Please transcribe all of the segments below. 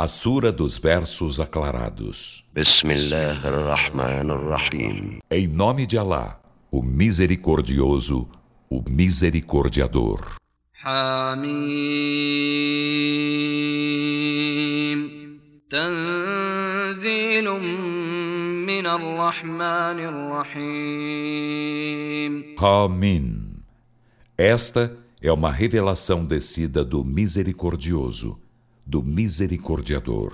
A Sura dos Versos Aclarados. Em nome de Alá, o Misericordioso, o Misericordiador. Hamim. تنزيل من الرحمن الرحيم Hamim. Esta é uma revelação descida do Misericordioso, do Misericordiador.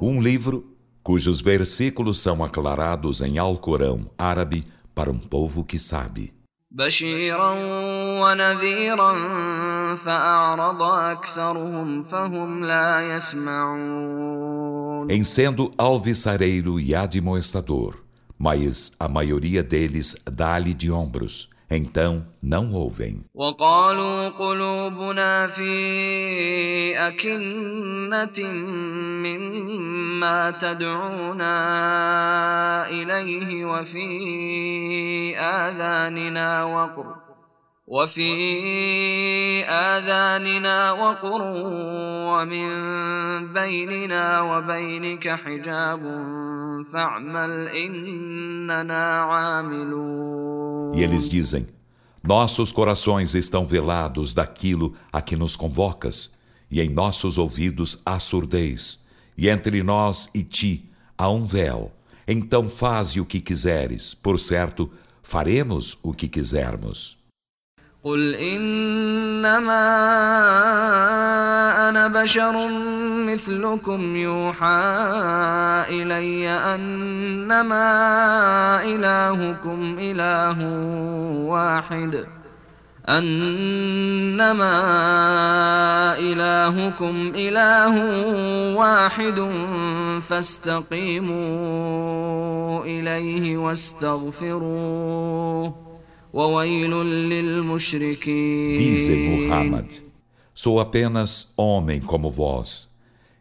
Um livro cujos versículos são aclarados em Alcorão árabe para um povo que sabe. Em sendo alvissareiro e admoestador, mas a maioria deles dá-lhe de ombros, então não ouvem. وقالوا قلوبنا في أكنة مما تدعونا إليه وفي آذاننا وقر وفي آذاننا وقر ومن بيننا وبينك حجاب فاعمل إننا عاملون E eles dizem: Nossos corações estão velados daquilo a que nos convocas, e em nossos ouvidos há surdez, e entre nós e ti há um véu. Então faze o que quiseres, por certo, faremos o que quisermos. قل انما أنا بشر مثلكم يوحى الي انما الهكم اله واحد انما الهكم اله واحد فاستقيموا اليه واستغفروه Dize Muhammad: Sou apenas homem como vós.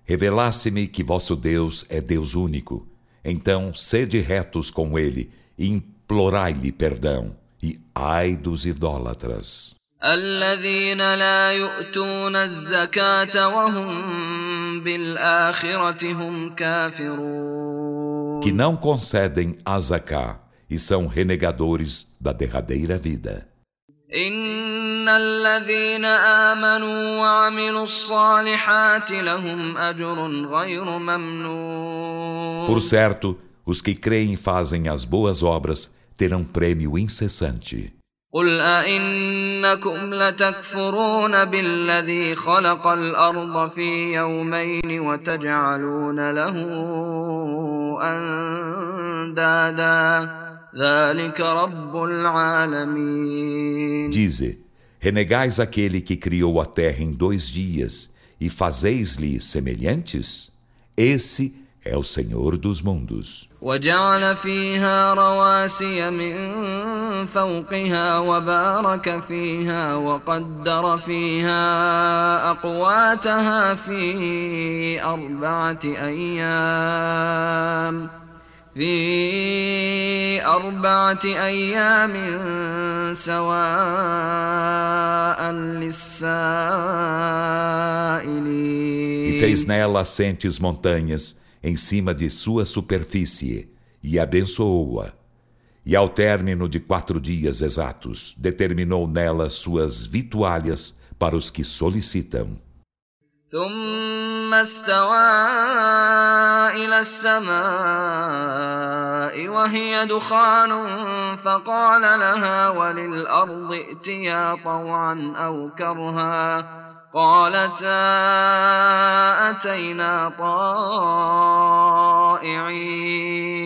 Revelasse-me que vosso Deus é Deus único. Então sede retos com ele e implorai-lhe perdão. E ai dos idólatras. الذين لا يؤتون الزكاة وهم بالآخرة هم كافرون Que não concedem a zaká e são renegadores da derradeira vida. إن الذين آمنوا وعملوا الصالحات لهم أجر غير ممنون Por certo, os que creem e fazem as boas obras terão prêmio incessante. قل أئنكم لتكفرون بالذي خلق الأرض في يومين وتجعلون له أندادا ذلك رب العالمين Dize: Renegais aquele que criou a terra em dois dias e fazeis-lhe semelhantes? Esse é o Senhor dos mundos. وجعل فيها رواسي من فوقها وبارك فيها وقدر فيها أقواتها في أربعة أيام في أربعة أيام سواء للسائلين E fez nela assentes montanhas em cima de sua superfície e abençoou-a. E ao término de quatro dias exatos, determinou nela suas vitualhas para os que solicitam. ثم استوى إلى السماء وهي دخان فقال لها وللأرض ائتيا طوعا أو كرها قالتا أتينا طائعين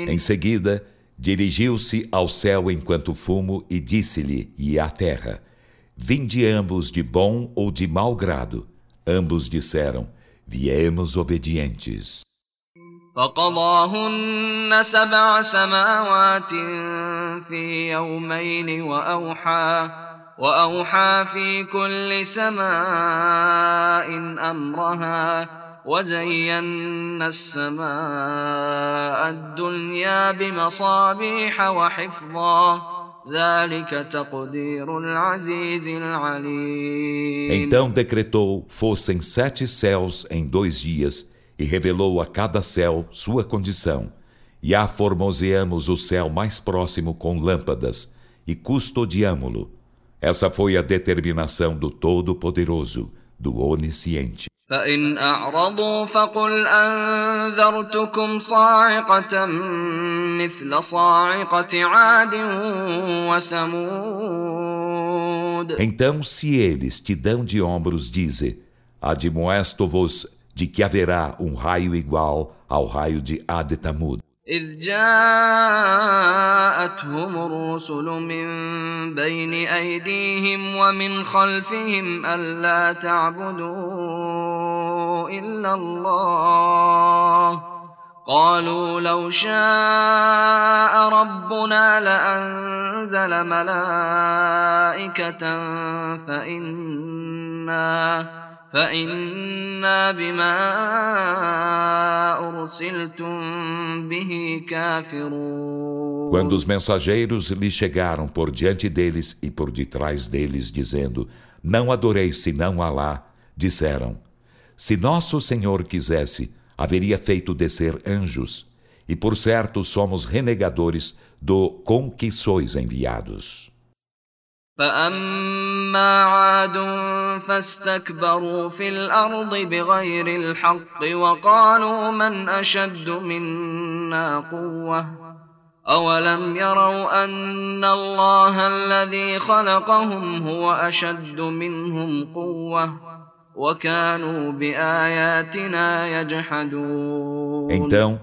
Em seguida, dirigiu-se ao céu enquanto fumo e disse-lhe e à terra: Vinde ambos de bom ou de mau grado. Ambos disseram: Viemos obedientes. فقضاهن سبع سماوات في يومين وأوحى وأوحى في كل سماء أمرها وزينا السماء الدنيا بمصابيح وحفظا ذلك تقدير العزيز العليم. Então decretou fossem sete céus em dois dias e revelou a cada céu sua condição. E aformoseamos o céu mais próximo com lâmpadas e custodiamo-lo. Essa foi a determinação do Todo-Poderoso, do Onisciente. فإن أعرضوا فقل أنذرتكم صاعقة مثل صاعقة عاد وثمود Então, se eles te dão de ombros, dize: Admoesto-vos de que haverá um raio igual ao raio de Adetamud. إذ جاءتهم الرسل من بين أيديهم ومن خلفهم ألا تعبدوا إلا الله قالوا لو شاء ربنا لأنزل ملائكة فإنا فإنا بما أرسلتم به كافرون Quando os mensageiros lhe chegaram por diante deles e por detrás deles, dizendo: Não adoreis senão Alá, disseram: Se nosso Senhor quisesse, haveria feito descer anjos, e por certo somos renegadores do com que sois enviados. فأما عاد فاستكبروا في الأرض بغير الحق وقالوا من أشد منا قوة أولم يروا أن الله الذي خلقهم هو أشد منهم قوة وكانوا بآياتنا يجحدون Então,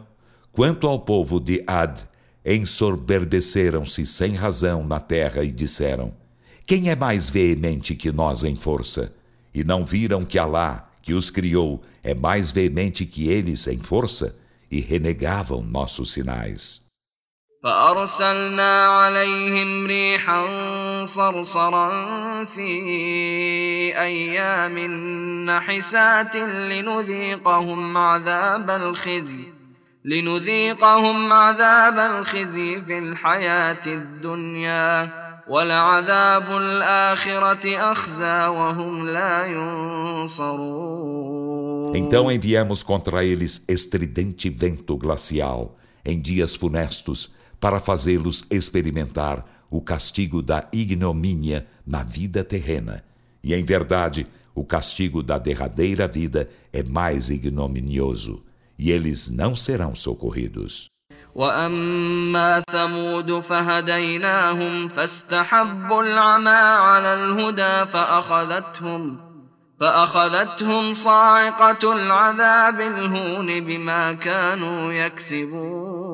quanto ao povo de Ad, ensoberbeceram-se sem razão na terra e disseram: Quem é mais veemente que nós em força? E não viram que Alá, que os criou, é mais veemente que eles em força? E renegavam nossos sinais. فأرسلنا عليهم ريحا صرصرا في أيام نحسات لنذيقهم عذاب الخزي لنذيقهم عذاب الخزي في الحياة الدنيا ولعذاب الآخرة أخزى وهم لا ينصرون Então enviamos contra eles estridente vento glacial em dias funestos para fazê-los experimentar o castigo da ignomínia na vida terrena. E em verdade, o castigo da derradeira vida é mais ignominioso, e eles não serão socorridos. وأما ثمود فهديناهم فاستحبوا العمى على الهدى فأخذتهم فأخذتهم صاعقة العذاب الهون بما كانوا يكسبون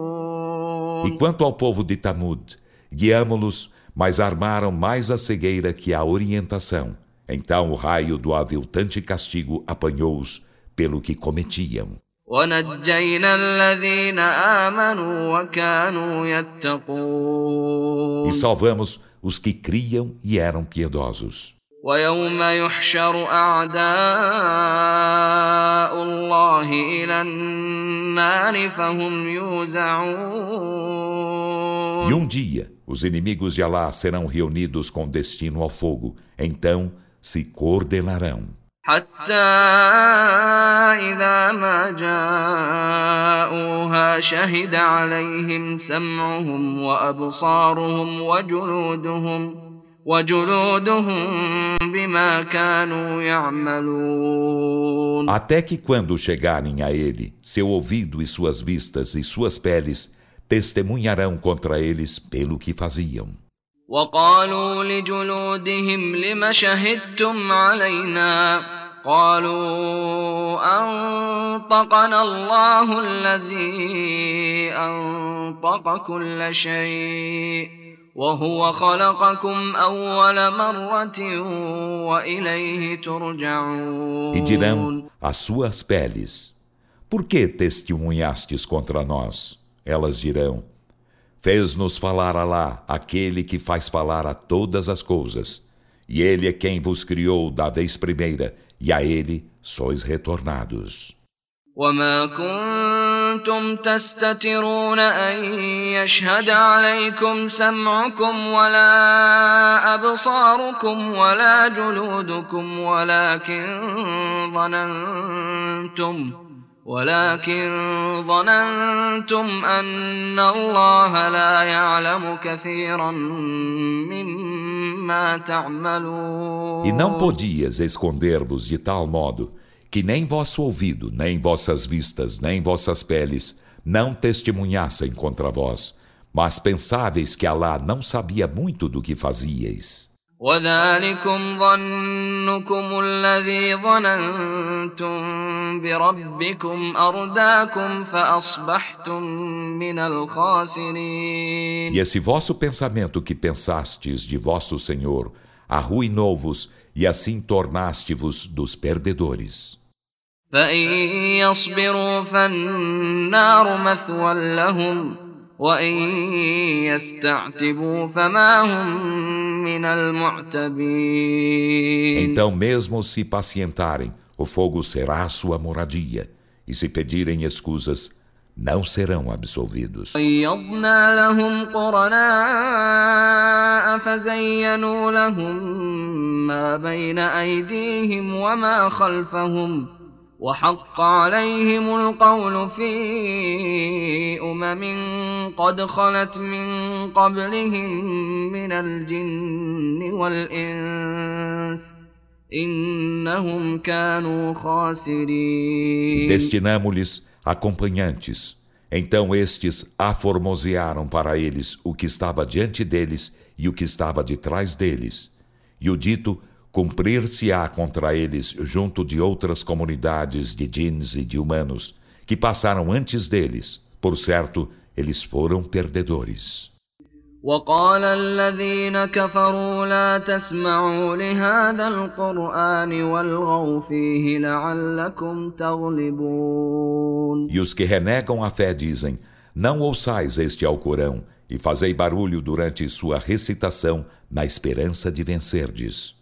E quanto ao povo de Tamud, guiamo-los, mas armaram mais a cegueira que a orientação. Então o raio do aviltante castigo apanhou-os pelo que cometiam. ونجينا الذين آمنوا وكانوا يتقون E salvamos os que criam e eram piedosos. ويوم يحشر أعداء الله إلى النار فهم يوزعون E um dia, os inimigos de Alá serão reunidos com destino ao fogo, então se coordenarão. حتى إذا ما جاءوها شهد عليهم سمعهم وأبصارهم وجلودهم وجلودهم بما كانوا يعملون Até que quando chegarem a ele, seu ouvido e suas vistas e suas peles testemunharão contra eles pelo que faziam. وقالوا لجلودهم لم شهدتم علينا قالوا أنطقنا الله الذي أنطق كل شيء وهو خلقكم أول مرة وإليه ترجعون E dirão às suas peles: Por que testemunhastes contra nós? Elas dirão: Fez-nos falar Alá, aquele que faz falar a todas as coisas. E ele é quem vos criou da vez primeira, e a ele sois retornados. وما كنتم تستترون أن يشهد عليكم سمعكم ولا أبصاركم ولا جلودكم ولكن ظننتم ولكن ظننتم أن الله لا يعلم كثيرا مما تعملون E não podias esconder-vos de tal modo que nem vosso ouvido, nem vossas vistas, nem vossas peles não testemunhassem contra vós, mas pensáveis que Alá não sabia muito do que fazíeis. وذلكم ظنكم الذي ظننتم بربكم أرداكم فأصبحتم من الخاسرين E esse vosso pensamento que pensastes de vosso Senhor arruinou-vos e assim tornaste-vos dos perdedores. فإن يصبروا فالنار مثوى لهم وإن يستعتبوا فما هم من المعتبين Então, mesmo se pacientarem, o fogo será a sua moradia, e se pedirem escusas, não serão absolvidos. قيضنا لهم قرناء فزينوا لهم ما بين أيديهم وما خلفهم وحق عليهم القول في أمم قد خلت من قبلهم من الجن والإنس إنهم كانوا E خاسرين destinamo-lhes acompanhantes. Então estes aformosearam para eles o que estava diante deles e o que estava de trás deles. E o dito cumprir-se-á contra eles junto de outras comunidades de djinns e de humanos que passaram antes deles. Por certo, eles foram perdedores. وقال الذين كفروا لا تسمعوا لهذا القرآن والغوا فيه لعلكم تغلبون E os que renegam a fé dizem: Não ouçais este Alcorão e fazei barulho durante sua recitação na esperança de vencerdes.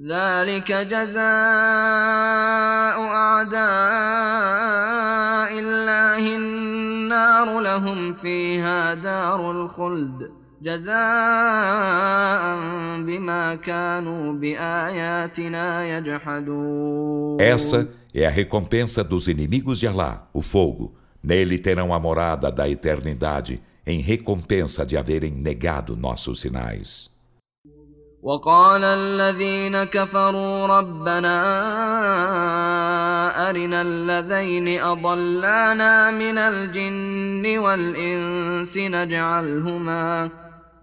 ذلك جزاء أعداء الله النار لهم فيها دار الخلد جزاء بما كانوا بآياتنا يجحدون Essa é a recompensa dos inimigos de Alá, o fogo. Nele terão a morada da eternidade, em recompensa de haverem negado nossos sinais. وقال الذين كفروا ربنا أرنا الذين أضلانا من الجن والإنس نجعلهما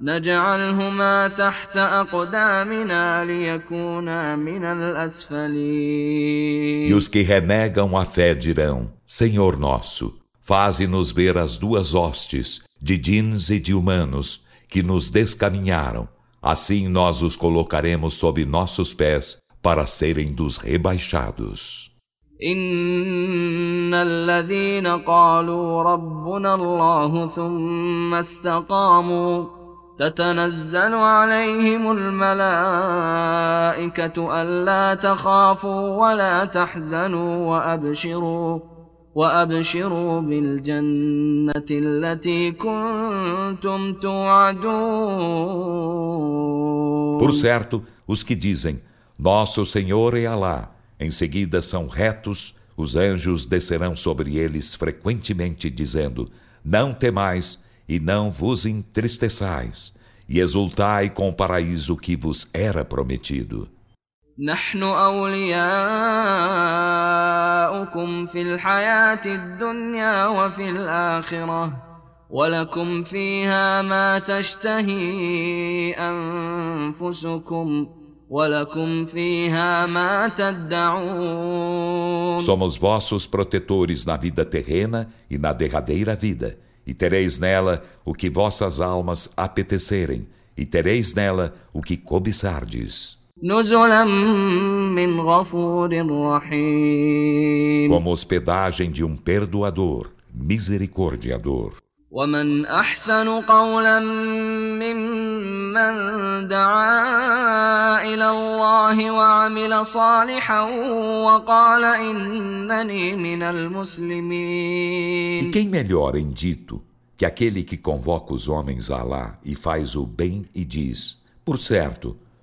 نجعلهما تحت أقدامنا ليكونا من الأسفلين E os que renegam a fé dirão: Senhor nosso, faze-nos ver as duas hostes, de djinns e de humanos, que nos descaminharam. Assim nós os colocaremos sob nossos pés para serem dos rebaixados. إن الذين قالوا ربنا الله ثم استقاموا تتنزل عليهم الملائكة ألا تخافوا ولا تحزنوا وأبشروا وأبشروا بالجنة التي كنتم توعدون Por certo, os que dizem: Nosso Senhor é Alá, em seguida são retos, os anjos descerão sobre eles frequentemente, dizendo: Não temais e não vos entristeçais, e exultai com o paraíso que vos era prometido. نحن أولياؤكم في الحياة الدنيا وفي الآخرة ولكم فيها ما تشتهي أنفسكم ولكم فيها ما تدعون Somos vossos protetores na vida terrena e na derradeira vida, e tereis nela o que vossas almas apetecerem, e tereis nela o que cobiçardes. Como hospedagem de um perdoador, misericordiador. ومن احسن قولا ممن دعا الى الله وعمل صالحا وقال انني من المسلمين E quem melhor em dito que aquele que convoca os homens a Alá e faz o bem e diz: Por certo,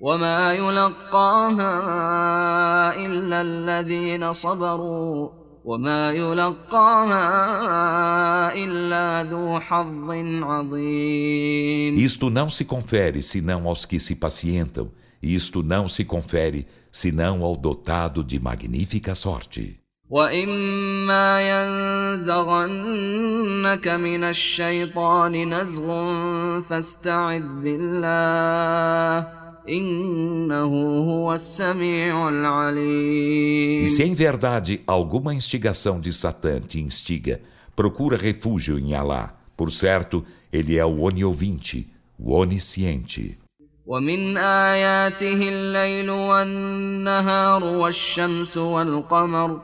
وما يلقاها إلا الذين صبروا وما يلقاها إلا ذو حظ عظيم Isto não se confere senão aos que se pacientam, e isto não se confere senão ao dotado de magnífica sorte. وإما ينزغنك من الشيطان نزغ فاستعذ بالله E se em verdade alguma instigação de Satã te instiga, procura refúgio em Alá. Por certo, ele é o oniovinte, o onisciente. ومن آياته الليل والنهار والشمس والقمر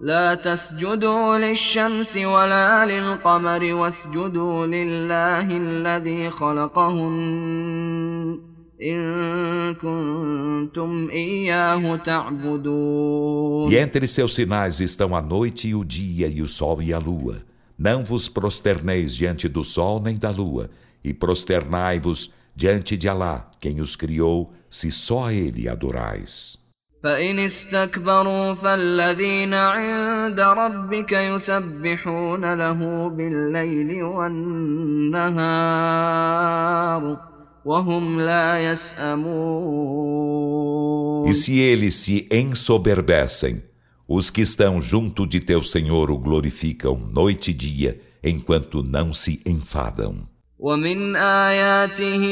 لا تسجدوا للشمس ولا للقمر واسجدوا لله الذي خلقهن e entre seus sinais estão a noite e o dia e o sol e a lua. Não vos prosterneis diante do sol nem da lua, e prosternai-vos diante de Alá, quem os criou, se só a ele adorais. فإن استكبروا فالذين عند ربك يسبحون له بالليل والنهار e se eles se ensoberbecem, os que estão junto de teu Senhor o glorificam noite e dia, enquanto não se enfadam. ومن آياته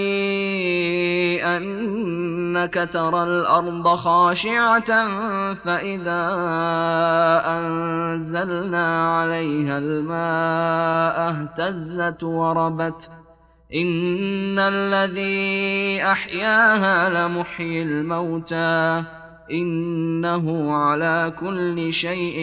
أنك ترى الأرض خاشعة فإذا أنزلنا عليها الماء اهتزت وربت إن الذي أحياها لمحيي الموتى إنه على كل شيء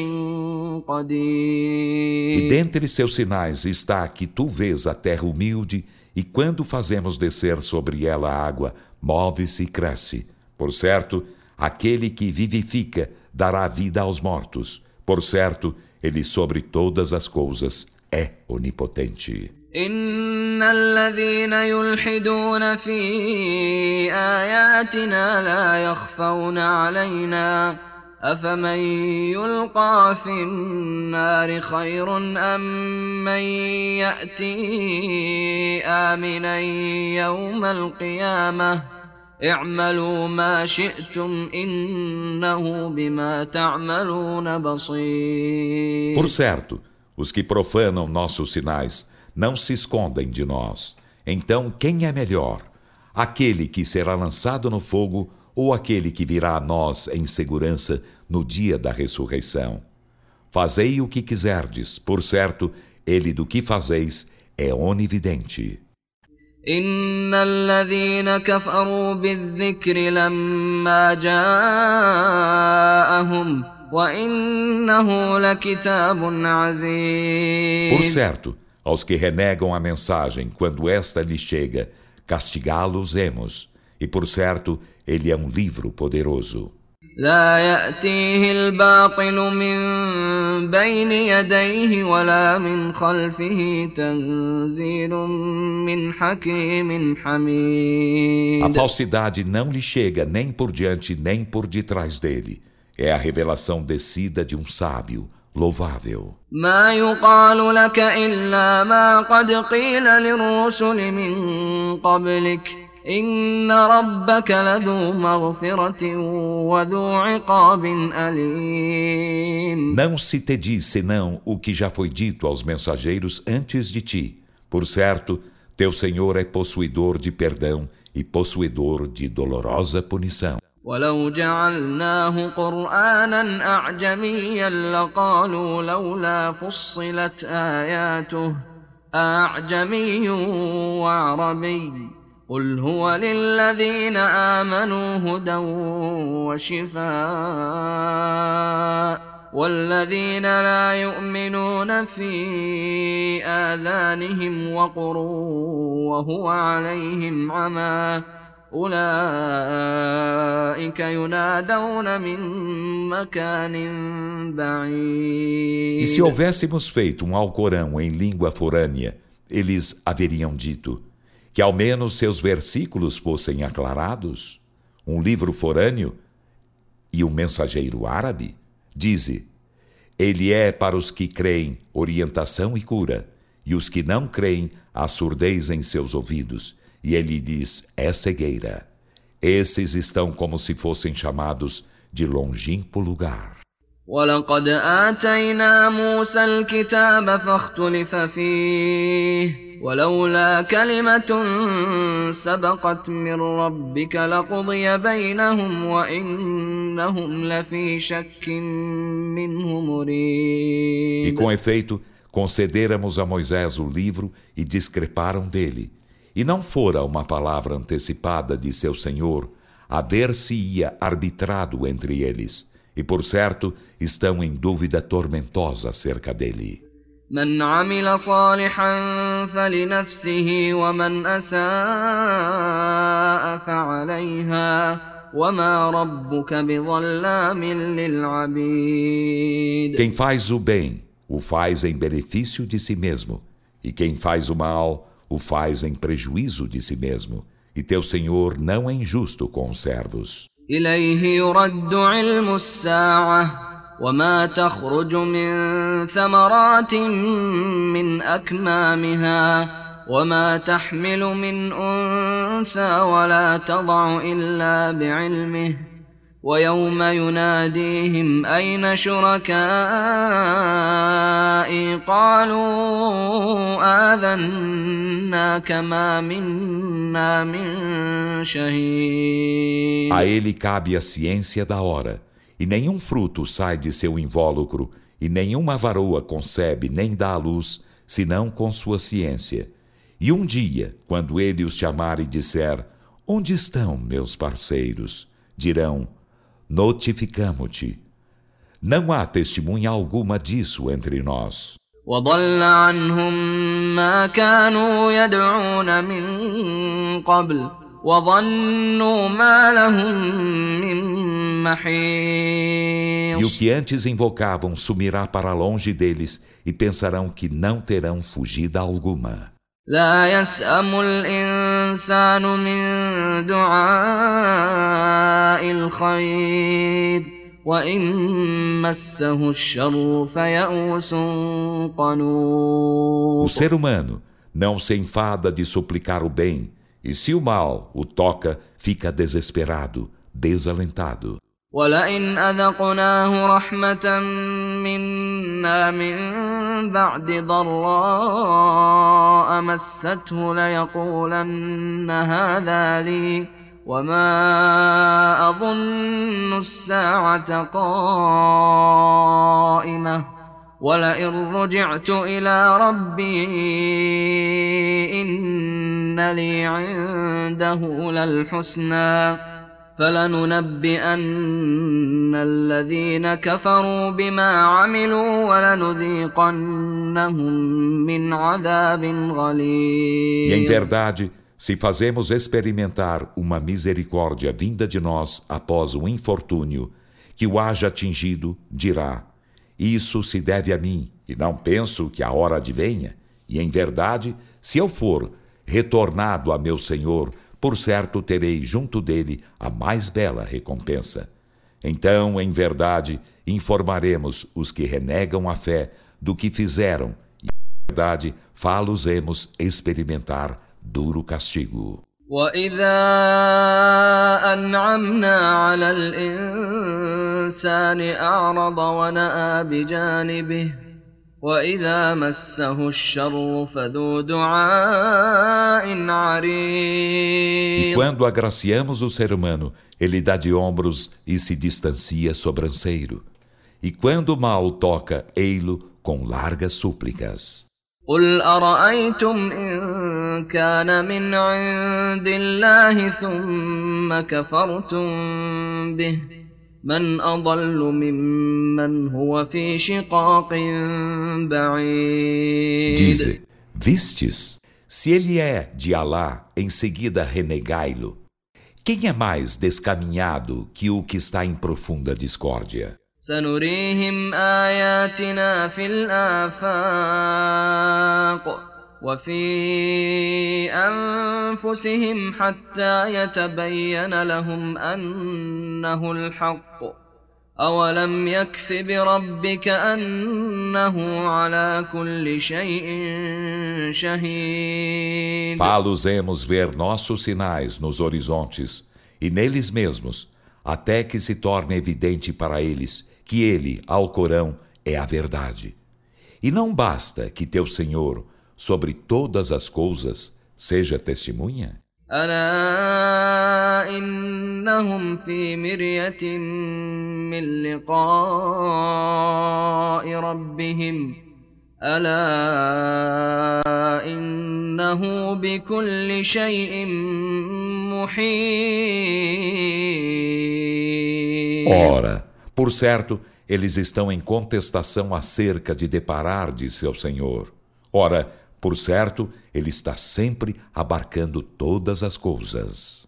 قدير E dentre seus sinais está que tu vês a terra humilde e quando fazemos descer sobre ela água, move-se e cresce. Por certo, aquele que vivifica dará vida aos mortos. Por certo, ele sobre todas as coisas é onipotente. إن الذين يلحدون في آياتنا لا يخفون علينا أفمن يلقى في النار خير أم من يأتي آمنا يوم القيامة اعملوا ما شئتم إنه بما تعملون بصير Por certo, os que profanam nossos sinais não se escondem de nós. Então, quem é melhor? Aquele que será lançado no fogo ou aquele que virá a nós em segurança no dia da ressurreição? Fazei o que quiserdes, por certo, ele do que fazeis é onividente. إن الذين كفروا بالذكر لما جاءهم وإنه لكتاب عزيز Por certo, aos que renegam a mensagem quando esta lhes chega, castigá-los-emos. E por certo, ele é um livro poderoso. لا يأتيه الباطل من بين يديه ولا من خلفه تنزيل من حكيم حميد A falsidade não lhe chega nem por diante nem por detrás dele. É a revelação descida de um sábio, louvável. Não se te diz senão o que já foi dito aos mensageiros antes de ti. Por certo, teu Senhor é possuidor de perdão e possuidor de dolorosa punição. ولو جعلناه قرآنا أعجميا لقالوا لولا فصلت آياته أعجمي وعربي قل هو للذين آمنوا هدى وشفاء والذين لا يؤمنون في آذانهم وقر وهو عليهم عمى E se houvéssemos feito um Alcorão em língua forânea, eles haveriam dito que ao menos seus versículos fossem aclarados. Um livro forâneo e um mensageiro árabe? Dize: Ele é para os que creem orientação e cura, e os que não creem a surdez em seus ouvidos. e ele diz: é cegueira. Esses estão como se fossem chamados de longínquo lugar. ولقد آتينا موسى الكتاب فاختلف فيه ولولا كلمة سبقت من ربك لقضي بينهم وإنهم لفي شك منه مريب E com efeito, concederamos a Moisés o livro e discreparam dele. E não fora uma palavra antecipada de seu Senhor, haver-se-ia arbitrado entre eles, e por certo estão em dúvida tormentosa acerca dele. من عمل صالحا فلنفسه ومن أساء فعليها وما ربك بظلام للعبيد Quem faz o bem, o faz em benefício de si mesmo, e quem faz o mal, o faz em prejuízo de si mesmo, e teu Senhor não é injusto com os servos. إليه يرد علم الساعة وما تخرج من ثمرات من أكمامها وما تحمل من أنثى ولا تضع إلا بعلمه ويوم يناديهم أين شركائي قالوا آذناك ما منا من شهيد A ele cabe a ciência da hora, e nenhum fruto sai de seu invólucro, e nenhuma varoa concebe nem dá à luz, senão com sua ciência. E um dia, quando ele os chamar e disser: Onde estão meus parceiros? dirão: notificamo-te. Não há testemunha alguma disso entre nós. وضل عنهم ما كانوا يدعون من قبل وظنوا ما لهم من محيص E o que antes invocavam sumirá para longe deles e pensarão que não terão fugida alguma. لا يسأم الإنسان من دعاء الخير وإن مسه الشر فيئوس قنوط O ser humano não se enfada de suplicar o bem, e se o mal o toca, fica desesperado, desalentado. ولئن أذقناه رحمة منا من بعد ضراء مسته ليقولن هذا لي وما أظن الساعة قائمة ولئن رجعت إلى ربي إن لي عنده للحسنى فلننبئن الذين كفروا بما عملوا ولنذيقنهم من عذاب E em غليظ verdade, se fazemos experimentar uma misericórdia vinda de nós após o infortúnio que o haja atingido, dirá: Isso se deve a mim, e não penso que a hora advenha. E em verdade, se eu for retornado a meu Senhor, por certo terei junto dele a mais bela recompensa. Então, em verdade, informaremos os que renegam a fé do que fizeram, e em verdade, fá-los-emos experimentar duro castigo. وإذا أنعمنا على الإنسان أعرض ونأى بجانبه وإذا مسه الشر فذو دعاء عريض E quando agraciamos o ser humano, ele dá de ombros e se distancia sobranceiro. E quando o mal toca, ei-lo com largas súplicas. قل أرأيتم إن كان من عند الله ثم كفرتم به من أضل ممن هو في شقاق بعيد Dize, vistes? Se ele é de Alá, em seguida renegai-lo. Quem é mais descaminhado que o que está em profunda discórdia? سنريهم آياتنا في الآفاق وفي أنفسهم حتى يتبين لهم أنه الحق أولم يكف بربك أنه على كل شيء شهيد Fá-los-emos ver nossos sinais nos horizontes e neles mesmos, até que se torne evidente para eles que ele, Alcorão, é a verdade. E não basta que teu Senhor, sobre todas as coisas, seja testemunha? ألا إنهم في مرية من لقاء ربهم ألا إنه بكل شيء محيط Ora, por certo, eles estão em contestação acerca de deparar de seu Senhor. Ora, por certo, ele está sempre abarcando todas as coisas.